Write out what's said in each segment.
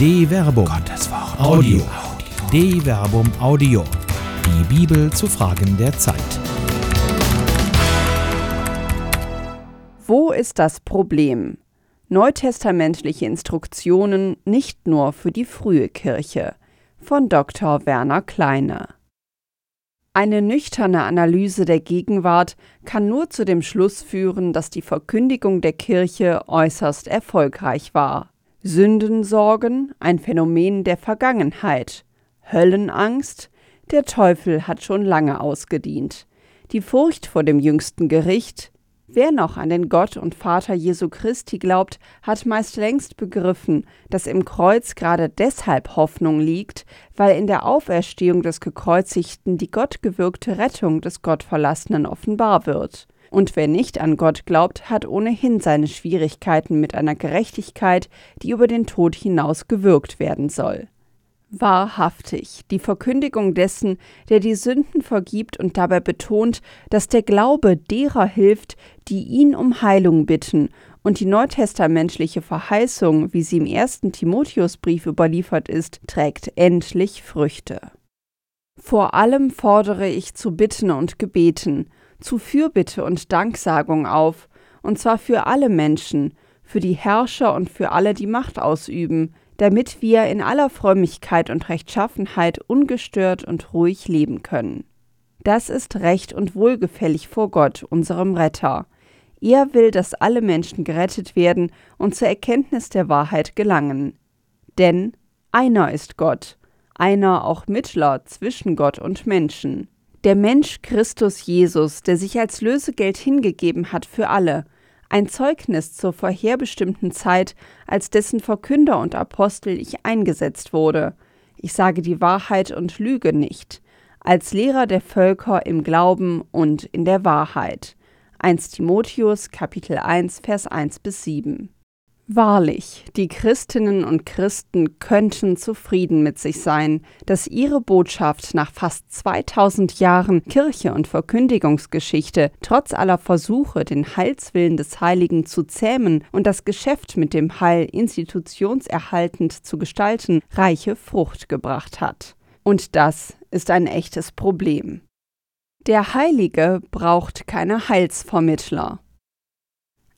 De Verbum. Gottes Wort. Audio. De Verbum Audio. Die Bibel zu Fragen der Zeit. Wo ist das Problem? Neutestamentliche Instruktionen nicht nur für die frühe Kirche von Dr. Werner Kleine. Eine nüchterne Analyse der Gegenwart kann nur zu dem Schluss führen, dass die Verkündigung der Kirche äußerst erfolgreich war. Sündensorgen, ein Phänomen der Vergangenheit. Höllenangst, der Teufel hat schon lange ausgedient. Die Furcht vor dem jüngsten Gericht, Wer noch an den Gott und Vater Jesu Christi glaubt, hat meist längst begriffen, dass im Kreuz gerade deshalb Hoffnung liegt, weil in der Auferstehung des Gekreuzigten die gottgewirkte Rettung des Gottverlassenen offenbar wird. Und wer nicht an Gott glaubt, hat ohnehin seine Schwierigkeiten mit einer Gerechtigkeit, die über den Tod hinaus gewirkt werden soll wahrhaftig die Verkündigung dessen, der die Sünden vergibt und dabei betont, dass der Glaube derer hilft, die ihn um Heilung bitten, und die neutestamentliche Verheißung, wie sie im ersten Timotheusbrief überliefert ist, trägt endlich Früchte. Vor allem fordere ich zu Bitten und Gebeten, zu Fürbitte und Danksagung auf, und zwar für alle Menschen, für die Herrscher und für alle, die Macht ausüben, damit wir in aller Frömmigkeit und Rechtschaffenheit ungestört und ruhig leben können. Das ist recht und wohlgefällig vor Gott, unserem Retter. Er will, dass alle Menschen gerettet werden und zur Erkenntnis der Wahrheit gelangen. Denn einer ist Gott, einer auch Mittler zwischen Gott und Menschen. Der Mensch Christus Jesus, der sich als Lösegeld hingegeben hat für alle, ein Zeugnis zur vorherbestimmten Zeit, als dessen Verkünder und Apostel ich eingesetzt wurde. Ich sage die Wahrheit und lüge nicht, als Lehrer der Völker im Glauben und in der Wahrheit. 1 Timotheus Kapitel 1 Vers 1 bis 7 Wahrlich, die Christinnen und Christen könnten zufrieden mit sich sein, dass ihre Botschaft nach fast 2000 Jahren Kirche und Verkündigungsgeschichte trotz aller Versuche, den Heilswillen des Heiligen zu zähmen und das Geschäft mit dem Heil institutionserhaltend zu gestalten, reiche Frucht gebracht hat. Und das ist ein echtes Problem. Der Heilige braucht keine Heilsvermittler.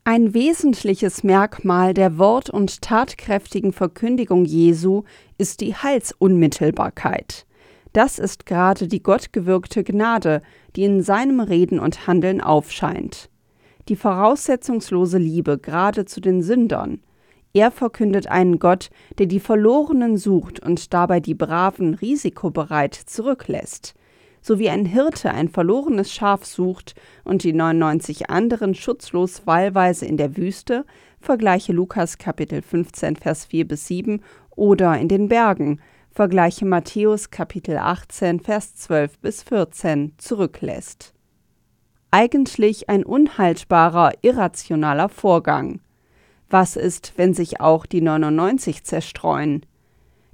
Ein wesentliches Merkmal der wort- und tatkräftigen Verkündigung Jesu ist die Heilsunmittelbarkeit. Das ist gerade die gottgewirkte Gnade, die in seinem Reden und Handeln aufscheint. Die voraussetzungslose Liebe gerade zu den Sündern. Er verkündet einen Gott, der die Verlorenen sucht und dabei die Braven risikobereit zurücklässt so wie ein Hirte ein verlorenes Schaf sucht und die 99 anderen schutzlos wahlweise in der Wüste, vergleiche Lukas Kapitel 15 Vers 4 bis 7 oder in den Bergen, vergleiche Matthäus Kapitel 18 Vers 12 bis 14 zurücklässt. Eigentlich ein unhaltbarer, irrationaler Vorgang. Was ist, wenn sich auch die 99 zerstreuen?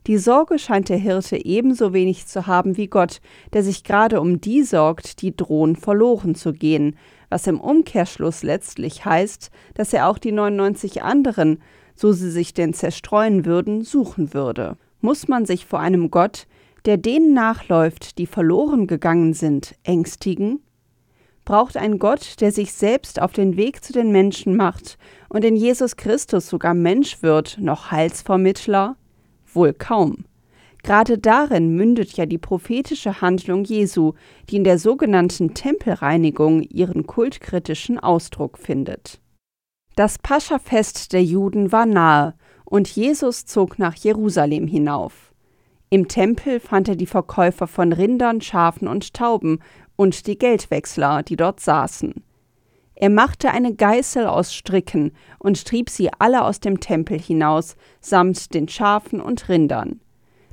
Die Sorge scheint der Hirte ebenso wenig zu haben wie Gott, der sich gerade um die sorgt, die drohen verloren zu gehen, was im Umkehrschluss letztlich heißt, dass er auch die 99 anderen, so sie sich denn zerstreuen würden, suchen würde. Muss man sich vor einem Gott, der denen nachläuft, die verloren gegangen sind, ängstigen? Braucht ein Gott, der sich selbst auf den Weg zu den Menschen macht und in Jesus Christus sogar Mensch wird, noch Heilsvermittler? Wohl kaum. Gerade darin mündet ja die prophetische Handlung Jesu, die in der sogenannten Tempelreinigung ihren kultkritischen Ausdruck findet. Das Paschafest der Juden war nahe, und Jesus zog nach Jerusalem hinauf. Im Tempel fand er die Verkäufer von Rindern, Schafen und Tauben und die Geldwechsler, die dort saßen. Er machte eine Geißel aus Stricken und trieb sie alle aus dem Tempel hinaus, samt den Schafen und Rindern.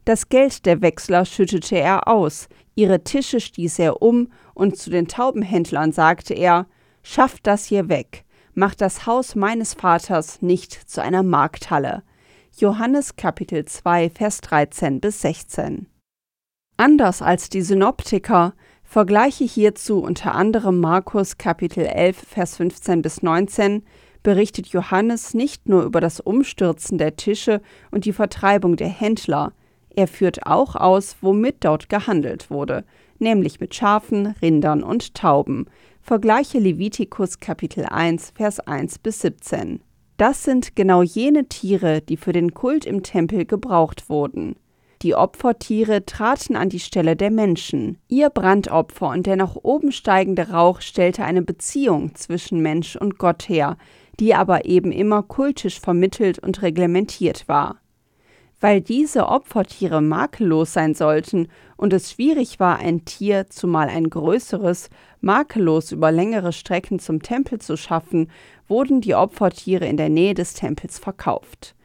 Das Geld der Wechsler schüttete er aus, ihre Tische stieß er um, und zu den Taubenhändlern sagte er Schafft das hier weg, macht das Haus meines Vaters nicht zu einer Markthalle. Johannes Kapitel 2 Vers 13 bis 16. Anders als die Synoptiker Vergleiche hierzu unter anderem Markus Kapitel 11 Vers 15 bis 19, berichtet Johannes nicht nur über das Umstürzen der Tische und die Vertreibung der Händler, er führt auch aus, womit dort gehandelt wurde, nämlich mit Schafen, Rindern und Tauben. Vergleiche Levitikus Kapitel 1, Vers 1 bis 17. Das sind genau jene Tiere, die für den Kult im Tempel gebraucht wurden. Die Opfertiere traten an die Stelle der Menschen. Ihr Brandopfer und der nach oben steigende Rauch stellte eine Beziehung zwischen Mensch und Gott her, die aber eben immer kultisch vermittelt und reglementiert war. Weil diese Opfertiere makellos sein sollten und es schwierig war, ein Tier, zumal ein größeres, makellos über längere Strecken zum Tempel zu schaffen, wurden die Opfertiere in der Nähe des Tempels verkauft.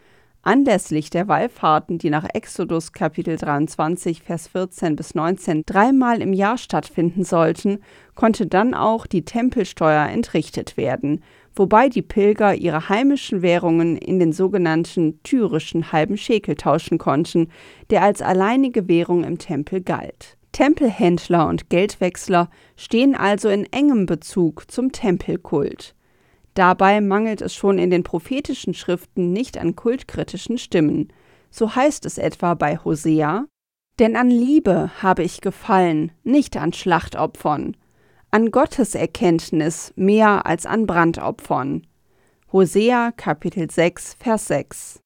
Anlässlich der Wallfahrten, die nach Exodus Kapitel 23, Vers 14 bis 19 dreimal im Jahr stattfinden sollten, konnte dann auch die Tempelsteuer entrichtet werden, wobei die Pilger ihre heimischen Währungen in den sogenannten tyrischen halben Schekel tauschen konnten, der als alleinige Währung im Tempel galt. Tempelhändler und Geldwechsler stehen also in engem Bezug zum Tempelkult. Dabei mangelt es schon in den prophetischen Schriften nicht an kultkritischen Stimmen. So heißt es etwa bei Hosea: Denn an Liebe habe ich gefallen, nicht an Schlachtopfern, an Gottes Erkenntnis mehr als an Brandopfern. Hosea Kapitel 6 Vers 6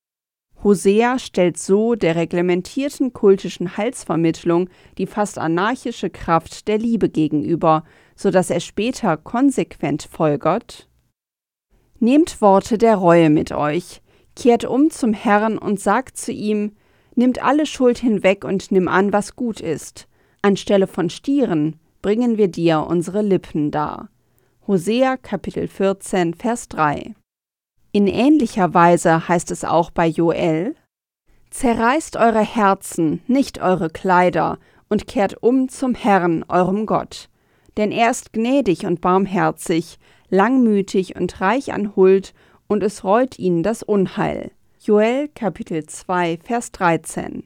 Hosea stellt so der reglementierten kultischen Heilsvermittlung die fast anarchische Kraft der Liebe gegenüber, so dass er später konsequent folgert Nehmt Worte der Reue mit euch, kehrt um zum Herrn und sagt zu ihm, Nimmt alle Schuld hinweg und nimm an, was gut ist. Anstelle von Stieren bringen wir dir unsere Lippen dar. Hosea Kapitel 14, Vers 3. In ähnlicher Weise heißt es auch bei Joel: Zerreißt eure Herzen, nicht eure Kleider, und kehrt um zum Herrn, eurem Gott. Denn er ist gnädig und barmherzig, langmütig und reich an Huld, und es reut ihn das Unheil. Joel Kapitel 2 Vers 13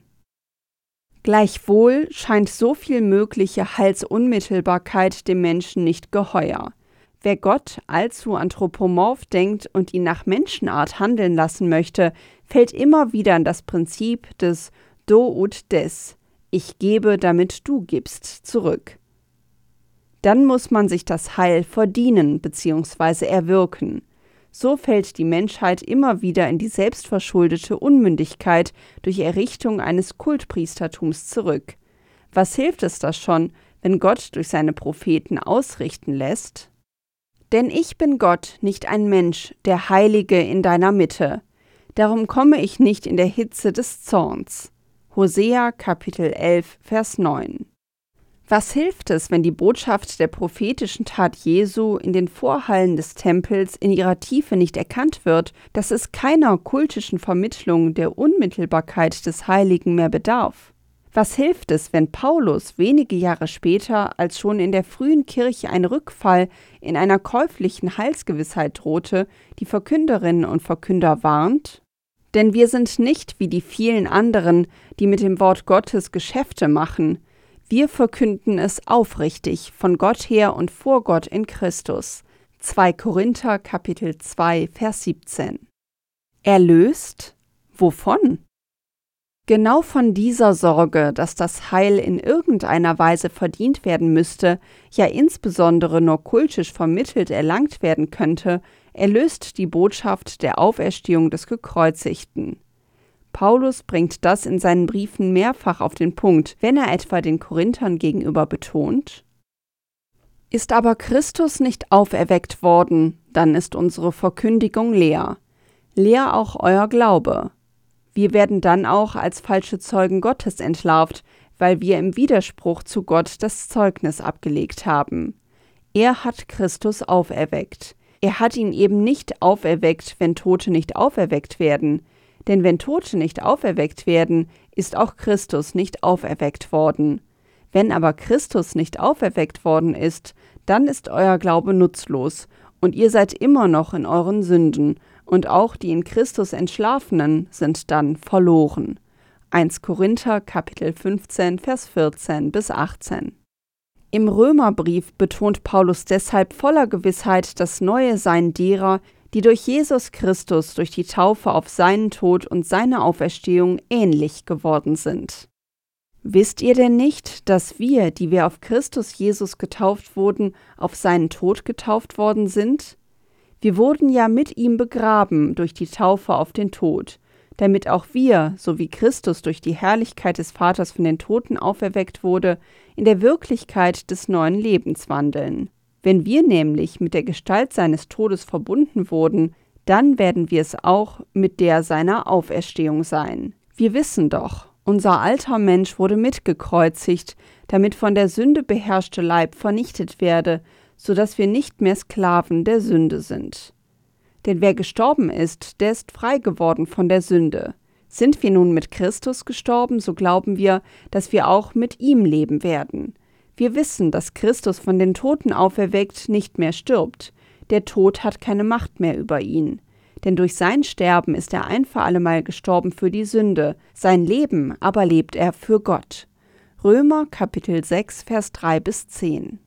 Gleichwohl scheint so viel mögliche Heilsunmittelbarkeit dem Menschen nicht geheuer. Wer Gott allzu anthropomorph denkt und ihn nach Menschenart handeln lassen möchte, fällt immer wieder an das Prinzip des Do ut des, ich gebe, damit du gibst, zurück dann muss man sich das Heil verdienen bzw. erwirken. So fällt die Menschheit immer wieder in die selbstverschuldete Unmündigkeit durch Errichtung eines Kultpriestertums zurück. Was hilft es da schon, wenn Gott durch seine Propheten ausrichten lässt? Denn ich bin Gott, nicht ein Mensch, der Heilige in deiner Mitte. Darum komme ich nicht in der Hitze des Zorns. Hosea Kapitel 11, Vers 9. Was hilft es, wenn die Botschaft der prophetischen Tat Jesu in den Vorhallen des Tempels in ihrer Tiefe nicht erkannt wird, dass es keiner kultischen Vermittlung der Unmittelbarkeit des Heiligen mehr bedarf? Was hilft es, wenn Paulus wenige Jahre später, als schon in der frühen Kirche ein Rückfall in einer käuflichen Heilsgewissheit drohte, die Verkünderinnen und Verkünder warnt? Denn wir sind nicht wie die vielen anderen, die mit dem Wort Gottes Geschäfte machen, wir verkünden es aufrichtig von Gott her und vor Gott in Christus. 2 Korinther Kapitel 2 Vers 17. Erlöst? Wovon? Genau von dieser Sorge, dass das Heil in irgendeiner Weise verdient werden müsste, ja insbesondere nur kultisch vermittelt erlangt werden könnte, erlöst die Botschaft der Auferstehung des Gekreuzigten. Paulus bringt das in seinen Briefen mehrfach auf den Punkt, wenn er etwa den Korinthern gegenüber betont, ist aber Christus nicht auferweckt worden, dann ist unsere Verkündigung leer, leer auch euer Glaube. Wir werden dann auch als falsche Zeugen Gottes entlarvt, weil wir im Widerspruch zu Gott das Zeugnis abgelegt haben. Er hat Christus auferweckt. Er hat ihn eben nicht auferweckt, wenn Tote nicht auferweckt werden, denn wenn Tote nicht auferweckt werden, ist auch Christus nicht auferweckt worden. Wenn aber Christus nicht auferweckt worden ist, dann ist euer Glaube nutzlos, und ihr seid immer noch in euren Sünden, und auch die in Christus Entschlafenen sind dann verloren. 1 Korinther Kapitel 15 Vers 14 bis 18 im Römerbrief betont Paulus deshalb voller Gewissheit das neue Sein derer, die durch Jesus Christus durch die Taufe auf seinen Tod und seine Auferstehung ähnlich geworden sind. Wisst ihr denn nicht, dass wir, die wir auf Christus Jesus getauft wurden, auf seinen Tod getauft worden sind? Wir wurden ja mit ihm begraben durch die Taufe auf den Tod, damit auch wir, so wie Christus durch die Herrlichkeit des Vaters von den Toten auferweckt wurde, in der Wirklichkeit des neuen Lebens wandeln. Wenn wir nämlich mit der Gestalt seines Todes verbunden wurden, dann werden wir es auch mit der seiner Auferstehung sein. Wir wissen doch, unser alter Mensch wurde mitgekreuzigt, damit von der Sünde beherrschte Leib vernichtet werde, so dass wir nicht mehr Sklaven der Sünde sind. Denn wer gestorben ist, der ist frei geworden von der Sünde. Sind wir nun mit Christus gestorben, so glauben wir, dass wir auch mit ihm leben werden. Wir wissen, dass Christus von den Toten auferweckt nicht mehr stirbt. Der Tod hat keine Macht mehr über ihn. Denn durch sein Sterben ist er ein für allemal gestorben für die Sünde, sein Leben aber lebt er für Gott. Römer Kapitel 6 Vers 3 bis 10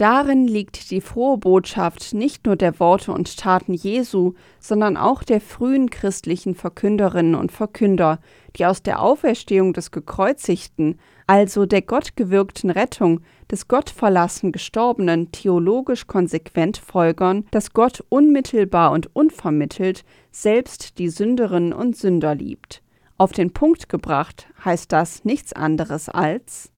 Darin liegt die frohe Botschaft nicht nur der Worte und Taten Jesu, sondern auch der frühen christlichen Verkünderinnen und Verkünder, die aus der Auferstehung des Gekreuzigten, also der gottgewirkten Rettung des gottverlassen Gestorbenen, theologisch konsequent folgern, dass Gott unmittelbar und unvermittelt selbst die Sünderinnen und Sünder liebt. Auf den Punkt gebracht heißt das nichts anderes als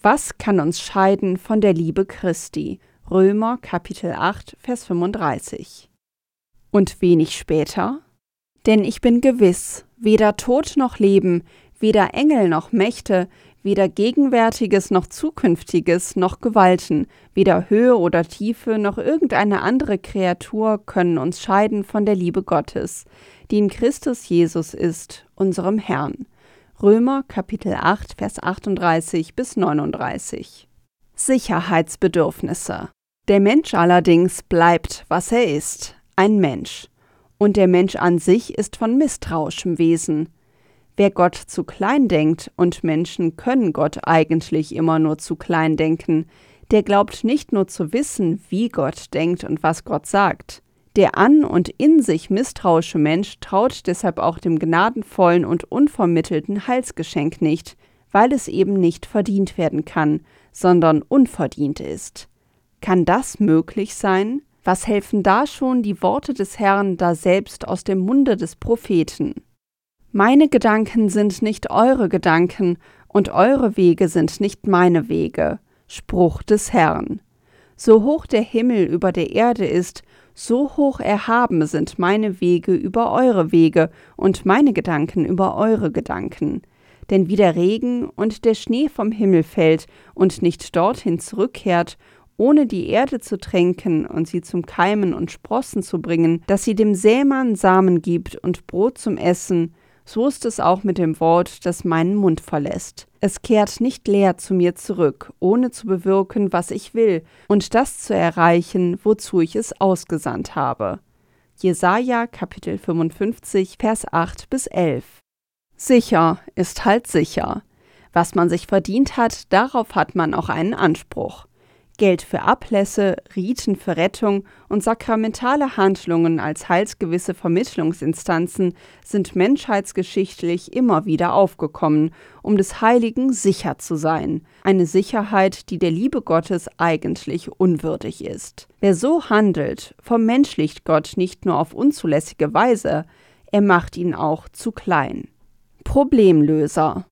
was kann uns scheiden von der Liebe Christi? Römer Kapitel 8, Vers 35. Und wenig später? Denn ich bin gewiss, weder Tod noch Leben, weder Engel noch Mächte, weder Gegenwärtiges noch Zukünftiges noch Gewalten, weder Höhe oder Tiefe noch irgendeine andere Kreatur können uns scheiden von der Liebe Gottes, die in Christus Jesus ist, unserem Herrn. Römer Kapitel 8, Vers 38 bis 39. Sicherheitsbedürfnisse. Der Mensch allerdings bleibt, was er ist, ein Mensch. Und der Mensch an sich ist von misstrauischem Wesen. Wer Gott zu klein denkt, und Menschen können Gott eigentlich immer nur zu klein denken, der glaubt nicht nur zu wissen, wie Gott denkt und was Gott sagt. Der an und in sich misstrauische Mensch traut deshalb auch dem gnadenvollen und unvermittelten Heilsgeschenk nicht, weil es eben nicht verdient werden kann, sondern unverdient ist. Kann das möglich sein? Was helfen da schon die Worte des Herrn da selbst aus dem Munde des Propheten? Meine Gedanken sind nicht eure Gedanken, und eure Wege sind nicht meine Wege. Spruch des Herrn. So hoch der Himmel über der Erde ist, so hoch erhaben sind meine Wege über eure Wege und meine Gedanken über eure Gedanken. Denn wie der Regen und der Schnee vom Himmel fällt und nicht dorthin zurückkehrt, ohne die Erde zu tränken und sie zum Keimen und Sprossen zu bringen, dass sie dem Sämann Samen gibt und Brot zum Essen, so ist es auch mit dem Wort, das meinen Mund verlässt. Es kehrt nicht leer zu mir zurück, ohne zu bewirken, was ich will, und das zu erreichen, wozu ich es ausgesandt habe. Jesaja Kapitel 55, Vers 8 bis 11. Sicher ist halt sicher. Was man sich verdient hat, darauf hat man auch einen Anspruch. Geld für Ablässe, Riten für Rettung und sakramentale Handlungen als heilsgewisse Vermittlungsinstanzen sind menschheitsgeschichtlich immer wieder aufgekommen, um des Heiligen sicher zu sein, eine Sicherheit, die der Liebe Gottes eigentlich unwürdig ist. Wer so handelt, vermenschlicht Gott nicht nur auf unzulässige Weise, er macht ihn auch zu klein. Problemlöser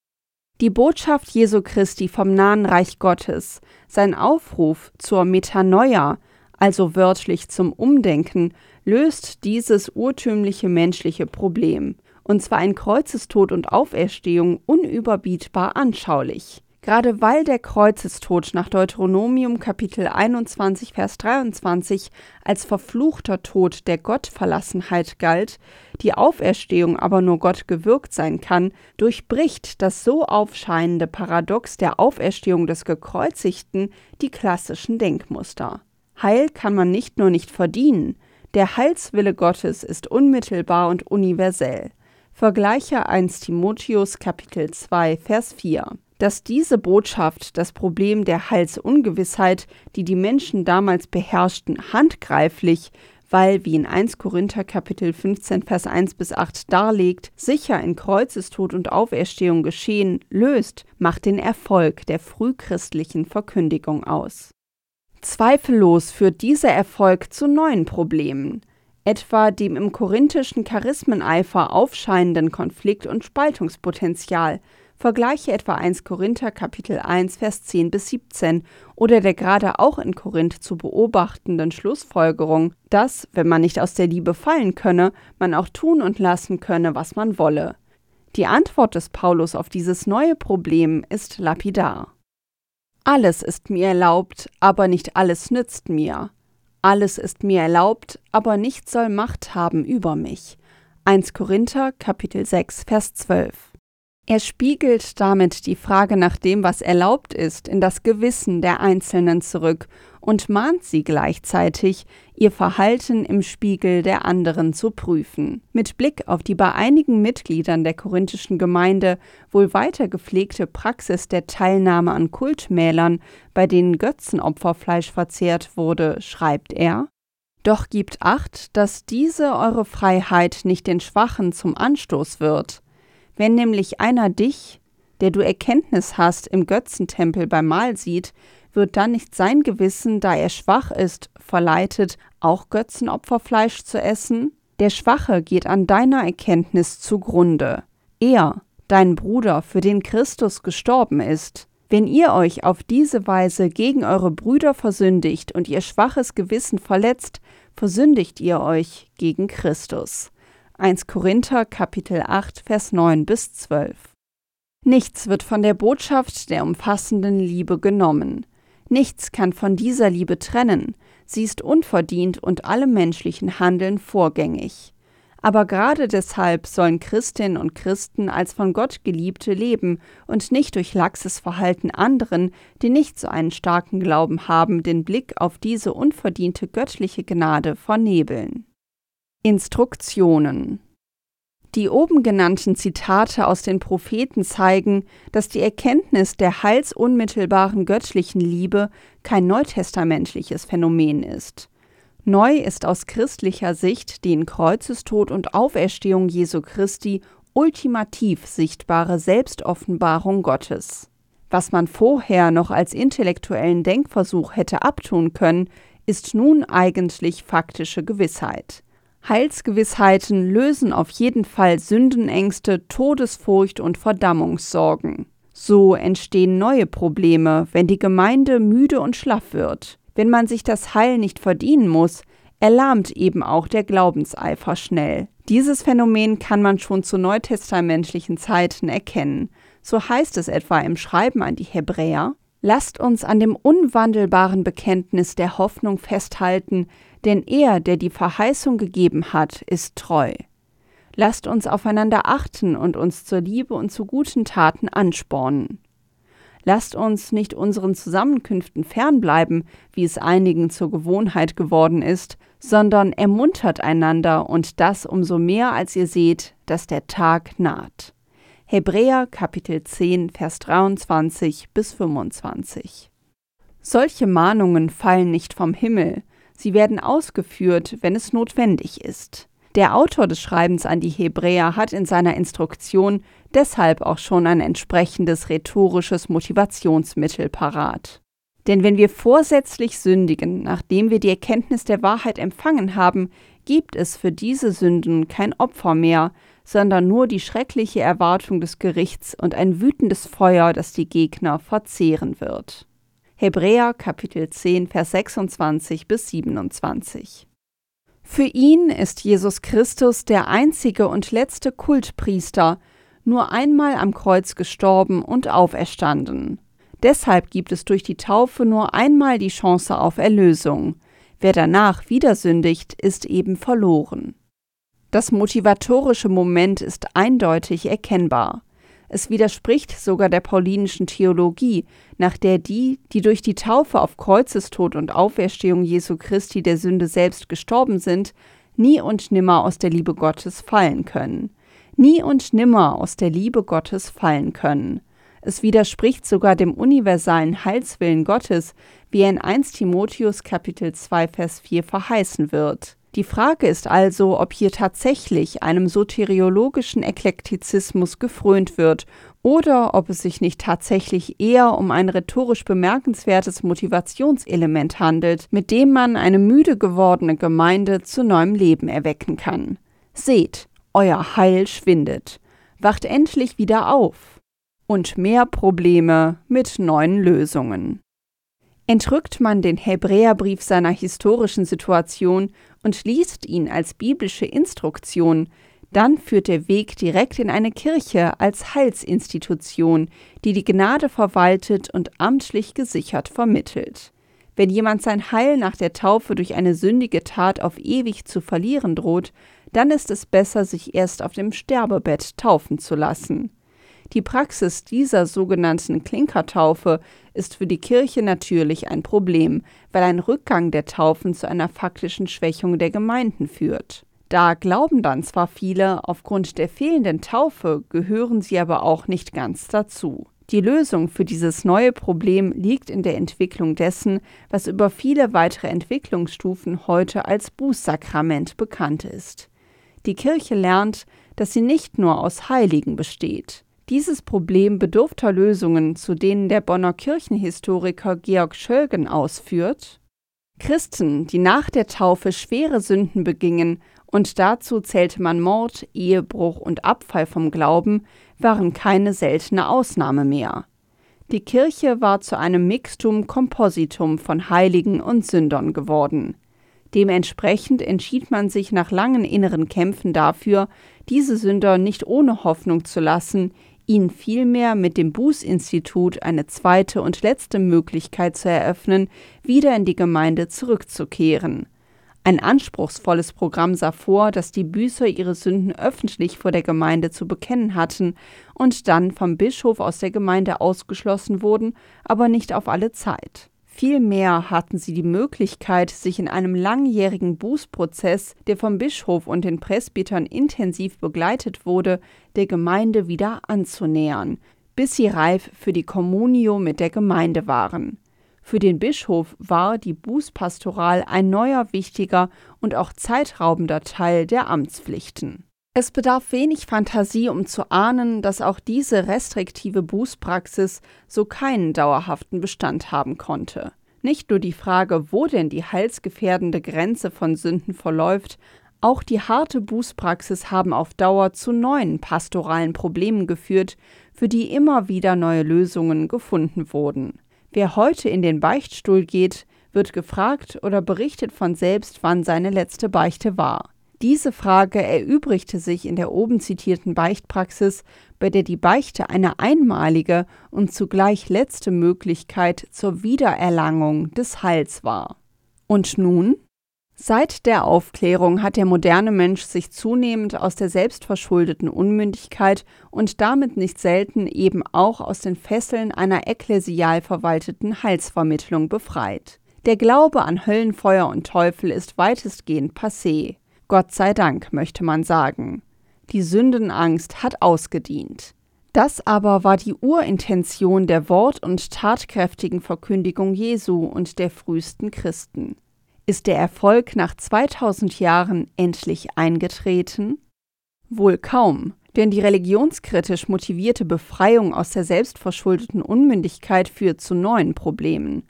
die Botschaft Jesu Christi vom nahen Reich Gottes, sein Aufruf zur Metanoia, also wörtlich zum Umdenken, löst dieses urtümliche menschliche Problem, und zwar in Kreuzestod und Auferstehung unüberbietbar anschaulich. Gerade weil der Kreuzestod nach Deuteronomium Kapitel 21 Vers 23 als verfluchter Tod der Gottverlassenheit galt, die Auferstehung aber nur Gott gewirkt sein kann, durchbricht das so aufscheinende Paradox der Auferstehung des Gekreuzigten die klassischen Denkmuster. Heil kann man nicht nur nicht verdienen, der Heilswille Gottes ist unmittelbar und universell. Vergleiche 1 Timotheus Kapitel 2 Vers 4 dass diese Botschaft das Problem der Heilsungewissheit, die die Menschen damals beherrschten, handgreiflich, weil, wie in 1 Korinther Kapitel 15 Vers 1 bis 8 darlegt, sicher in Kreuzestod und Auferstehung geschehen, löst, macht den Erfolg der frühchristlichen Verkündigung aus. Zweifellos führt dieser Erfolg zu neuen Problemen, etwa dem im korinthischen Charismeneifer aufscheinenden Konflikt- und Spaltungspotenzial, Vergleiche etwa 1 Korinther Kapitel 1 Vers 10 bis 17 oder der gerade auch in Korinth zu beobachtenden Schlussfolgerung, dass, wenn man nicht aus der Liebe fallen könne, man auch tun und lassen könne, was man wolle. Die Antwort des Paulus auf dieses neue Problem ist lapidar. Alles ist mir erlaubt, aber nicht alles nützt mir. Alles ist mir erlaubt, aber nichts soll Macht haben über mich. 1 Korinther Kapitel 6 Vers 12 er spiegelt damit die Frage nach dem, was erlaubt ist, in das Gewissen der Einzelnen zurück und mahnt sie gleichzeitig, ihr Verhalten im Spiegel der anderen zu prüfen. Mit Blick auf die bei einigen Mitgliedern der korinthischen Gemeinde wohl weiter gepflegte Praxis der Teilnahme an Kultmälern, bei denen Götzenopferfleisch verzehrt wurde, schreibt er Doch gibt acht, dass diese eure Freiheit nicht den Schwachen zum Anstoß wird wenn nämlich einer dich, der du Erkenntnis hast, im Götzentempel beim Mahl sieht, wird dann nicht sein Gewissen, da er schwach ist, verleitet, auch Götzenopferfleisch zu essen? Der Schwache geht an deiner Erkenntnis zugrunde. Er, dein Bruder, für den Christus gestorben ist. Wenn ihr euch auf diese Weise gegen eure Brüder versündigt und ihr schwaches Gewissen verletzt, versündigt ihr euch gegen Christus. 1 Korinther Kapitel 8 Vers 9 bis 12. Nichts wird von der Botschaft der umfassenden Liebe genommen. Nichts kann von dieser Liebe trennen. Sie ist unverdient und allem menschlichen Handeln vorgängig. Aber gerade deshalb sollen Christinnen und Christen als von Gott Geliebte leben und nicht durch laxes Verhalten anderen, die nicht so einen starken Glauben haben, den Blick auf diese unverdiente göttliche Gnade vernebeln. Instruktionen Die oben genannten Zitate aus den Propheten zeigen, dass die Erkenntnis der heilsunmittelbaren göttlichen Liebe kein neutestamentliches Phänomen ist. Neu ist aus christlicher Sicht die in Kreuzestod und Auferstehung Jesu Christi ultimativ sichtbare Selbstoffenbarung Gottes. Was man vorher noch als intellektuellen Denkversuch hätte abtun können, ist nun eigentlich faktische Gewissheit. Heilsgewissheiten lösen auf jeden Fall Sündenängste, Todesfurcht und Verdammungssorgen. So entstehen neue Probleme, wenn die Gemeinde müde und schlaff wird. Wenn man sich das Heil nicht verdienen muss, erlahmt eben auch der Glaubenseifer schnell. Dieses Phänomen kann man schon zu neutestamentlichen Zeiten erkennen. So heißt es etwa im Schreiben an die Hebräer, Lasst uns an dem unwandelbaren Bekenntnis der Hoffnung festhalten, denn er, der die Verheißung gegeben hat, ist treu. Lasst uns aufeinander achten und uns zur Liebe und zu guten Taten anspornen. Lasst uns nicht unseren Zusammenkünften fernbleiben, wie es einigen zur Gewohnheit geworden ist, sondern ermuntert einander und das umso mehr, als ihr seht, dass der Tag naht. Hebräer Kapitel 10, Vers 23 bis 25. Solche Mahnungen fallen nicht vom Himmel, Sie werden ausgeführt, wenn es notwendig ist. Der Autor des Schreibens an die Hebräer hat in seiner Instruktion deshalb auch schon ein entsprechendes rhetorisches Motivationsmittel parat. Denn wenn wir vorsätzlich sündigen, nachdem wir die Erkenntnis der Wahrheit empfangen haben, gibt es für diese Sünden kein Opfer mehr, sondern nur die schreckliche Erwartung des Gerichts und ein wütendes Feuer, das die Gegner verzehren wird. Hebräer Kapitel 10, Vers 26 bis 27. Für ihn ist Jesus Christus der einzige und letzte Kultpriester, nur einmal am Kreuz gestorben und auferstanden. Deshalb gibt es durch die Taufe nur einmal die Chance auf Erlösung. Wer danach wieder sündigt, ist eben verloren. Das motivatorische Moment ist eindeutig erkennbar. Es widerspricht sogar der paulinischen Theologie, nach der die, die durch die Taufe auf Kreuzestod und Auferstehung Jesu Christi der Sünde selbst gestorben sind, nie und nimmer aus der Liebe Gottes fallen können. Nie und nimmer aus der Liebe Gottes fallen können. Es widerspricht sogar dem universalen Heilswillen Gottes, wie er in 1 Timotheus Kapitel 2 Vers 4 verheißen wird. Die Frage ist also, ob hier tatsächlich einem soteriologischen Eklektizismus gefrönt wird oder ob es sich nicht tatsächlich eher um ein rhetorisch bemerkenswertes Motivationselement handelt, mit dem man eine müde gewordene Gemeinde zu neuem Leben erwecken kann. Seht, euer Heil schwindet. Wacht endlich wieder auf. Und mehr Probleme mit neuen Lösungen. Entrückt man den Hebräerbrief seiner historischen Situation und liest ihn als biblische Instruktion, dann führt der Weg direkt in eine Kirche als Heilsinstitution, die die Gnade verwaltet und amtlich gesichert vermittelt. Wenn jemand sein Heil nach der Taufe durch eine sündige Tat auf ewig zu verlieren droht, dann ist es besser, sich erst auf dem Sterbebett taufen zu lassen. Die Praxis dieser sogenannten Klinkertaufe ist für die Kirche natürlich ein Problem, weil ein Rückgang der Taufen zu einer faktischen Schwächung der Gemeinden führt. Da glauben dann zwar viele, aufgrund der fehlenden Taufe gehören sie aber auch nicht ganz dazu. Die Lösung für dieses neue Problem liegt in der Entwicklung dessen, was über viele weitere Entwicklungsstufen heute als Bußsakrament bekannt ist. Die Kirche lernt, dass sie nicht nur aus Heiligen besteht. Dieses Problem bedurfter Lösungen, zu denen der Bonner Kirchenhistoriker Georg Schölgen ausführt, Christen, die nach der Taufe schwere Sünden begingen, und dazu zählte man Mord, Ehebruch und Abfall vom Glauben, waren keine seltene Ausnahme mehr. Die Kirche war zu einem Mixtum Kompositum von Heiligen und Sündern geworden. Dementsprechend entschied man sich nach langen inneren Kämpfen dafür, diese Sünder nicht ohne Hoffnung zu lassen, ihnen vielmehr mit dem Bußinstitut eine zweite und letzte Möglichkeit zu eröffnen, wieder in die Gemeinde zurückzukehren. Ein anspruchsvolles Programm sah vor, dass die Büßer ihre Sünden öffentlich vor der Gemeinde zu bekennen hatten und dann vom Bischof aus der Gemeinde ausgeschlossen wurden, aber nicht auf alle Zeit. Vielmehr hatten sie die Möglichkeit, sich in einem langjährigen Bußprozess, der vom Bischof und den Presbytern intensiv begleitet wurde, der Gemeinde wieder anzunähern, bis sie reif für die Communio mit der Gemeinde waren. Für den Bischof war die Bußpastoral ein neuer wichtiger und auch zeitraubender Teil der Amtspflichten. Es bedarf wenig Fantasie, um zu ahnen, dass auch diese restriktive Bußpraxis so keinen dauerhaften Bestand haben konnte. Nicht nur die Frage, wo denn die heilsgefährdende Grenze von Sünden verläuft, auch die harte Bußpraxis haben auf Dauer zu neuen pastoralen Problemen geführt, für die immer wieder neue Lösungen gefunden wurden. Wer heute in den Beichtstuhl geht, wird gefragt oder berichtet von selbst, wann seine letzte Beichte war. Diese Frage erübrigte sich in der oben zitierten Beichtpraxis, bei der die Beichte eine einmalige und zugleich letzte Möglichkeit zur Wiedererlangung des Heils war. Und nun? Seit der Aufklärung hat der moderne Mensch sich zunehmend aus der selbstverschuldeten Unmündigkeit und damit nicht selten eben auch aus den Fesseln einer ekklesial verwalteten Heilsvermittlung befreit. Der Glaube an Höllenfeuer und Teufel ist weitestgehend passé. Gott sei Dank, möchte man sagen. Die Sündenangst hat ausgedient. Das aber war die Urintention der wort- und tatkräftigen Verkündigung Jesu und der frühesten Christen. Ist der Erfolg nach 2000 Jahren endlich eingetreten? Wohl kaum, denn die religionskritisch motivierte Befreiung aus der selbstverschuldeten Unmündigkeit führt zu neuen Problemen.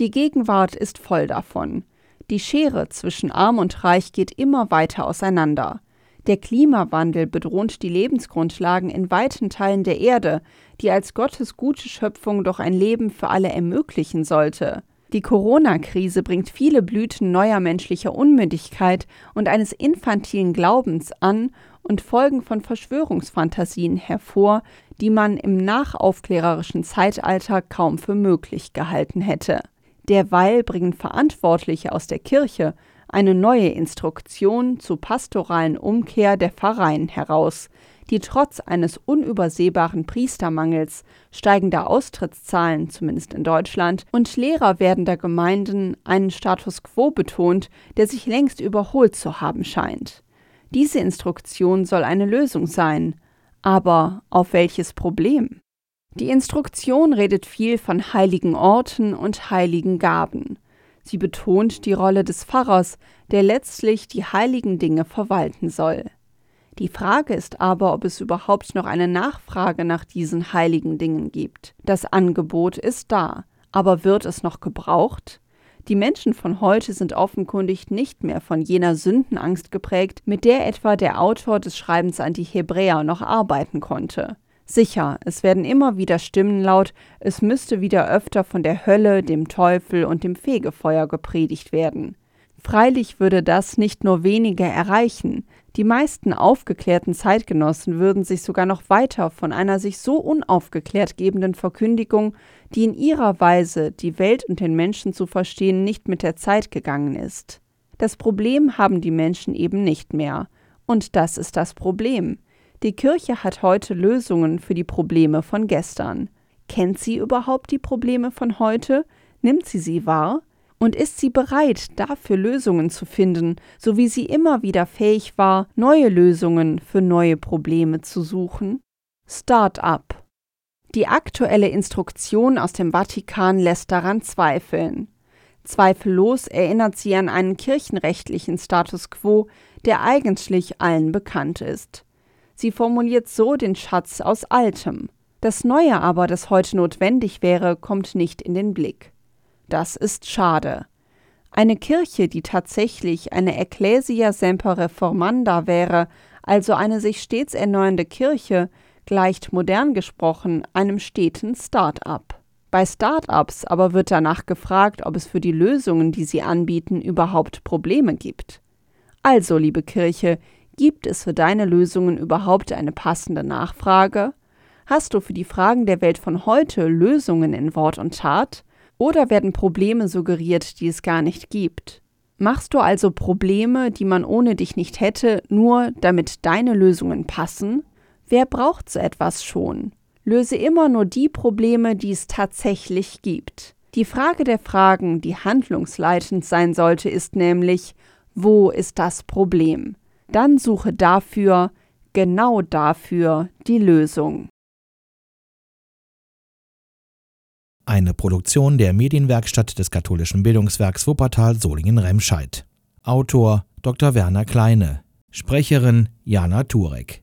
Die Gegenwart ist voll davon. Die Schere zwischen Arm und Reich geht immer weiter auseinander. Der Klimawandel bedroht die Lebensgrundlagen in weiten Teilen der Erde, die als Gottes gute Schöpfung doch ein Leben für alle ermöglichen sollte. Die Corona-Krise bringt viele Blüten neuer menschlicher Unmündigkeit und eines infantilen Glaubens an und Folgen von Verschwörungsfantasien hervor, die man im nachaufklärerischen Zeitalter kaum für möglich gehalten hätte. Derweil bringen Verantwortliche aus der Kirche eine neue Instruktion zur pastoralen Umkehr der Pfarreien heraus, die trotz eines unübersehbaren Priestermangels, steigender Austrittszahlen, zumindest in Deutschland, und leerer werdender Gemeinden einen Status quo betont, der sich längst überholt zu haben scheint. Diese Instruktion soll eine Lösung sein. Aber auf welches Problem? Die Instruktion redet viel von heiligen Orten und heiligen Gaben. Sie betont die Rolle des Pfarrers, der letztlich die heiligen Dinge verwalten soll. Die Frage ist aber, ob es überhaupt noch eine Nachfrage nach diesen heiligen Dingen gibt. Das Angebot ist da, aber wird es noch gebraucht? Die Menschen von heute sind offenkundig nicht mehr von jener Sündenangst geprägt, mit der etwa der Autor des Schreibens an die Hebräer noch arbeiten konnte. Sicher, es werden immer wieder Stimmen laut, es müsste wieder öfter von der Hölle, dem Teufel und dem Fegefeuer gepredigt werden. Freilich würde das nicht nur weniger erreichen, die meisten aufgeklärten Zeitgenossen würden sich sogar noch weiter von einer sich so unaufgeklärt gebenden Verkündigung, die in ihrer Weise, die Welt und den Menschen zu verstehen, nicht mit der Zeit gegangen ist. Das Problem haben die Menschen eben nicht mehr. Und das ist das Problem. Die Kirche hat heute Lösungen für die Probleme von gestern. Kennt sie überhaupt die Probleme von heute? Nimmt sie sie wahr? Und ist sie bereit, dafür Lösungen zu finden, so wie sie immer wieder fähig war, neue Lösungen für neue Probleme zu suchen? Start-up. Die aktuelle Instruktion aus dem Vatikan lässt daran zweifeln. Zweifellos erinnert sie an einen kirchenrechtlichen Status quo, der eigentlich allen bekannt ist. Sie formuliert so den Schatz aus Altem. Das Neue aber, das heute notwendig wäre, kommt nicht in den Blick. Das ist schade. Eine Kirche, die tatsächlich eine Ecclesia semper reformanda wäre, also eine sich stets erneuernde Kirche, gleicht modern gesprochen einem steten Start-up. Bei Start-ups aber wird danach gefragt, ob es für die Lösungen, die sie anbieten, überhaupt Probleme gibt. Also, liebe Kirche, Gibt es für deine Lösungen überhaupt eine passende Nachfrage? Hast du für die Fragen der Welt von heute Lösungen in Wort und Tat? Oder werden Probleme suggeriert, die es gar nicht gibt? Machst du also Probleme, die man ohne dich nicht hätte, nur damit deine Lösungen passen? Wer braucht so etwas schon? Löse immer nur die Probleme, die es tatsächlich gibt. Die Frage der Fragen, die handlungsleitend sein sollte, ist nämlich, wo ist das Problem? Dann suche dafür, genau dafür, die Lösung. Eine Produktion der Medienwerkstatt des katholischen Bildungswerks Wuppertal Solingen-Remscheid. Autor Dr. Werner Kleine. Sprecherin Jana Turek.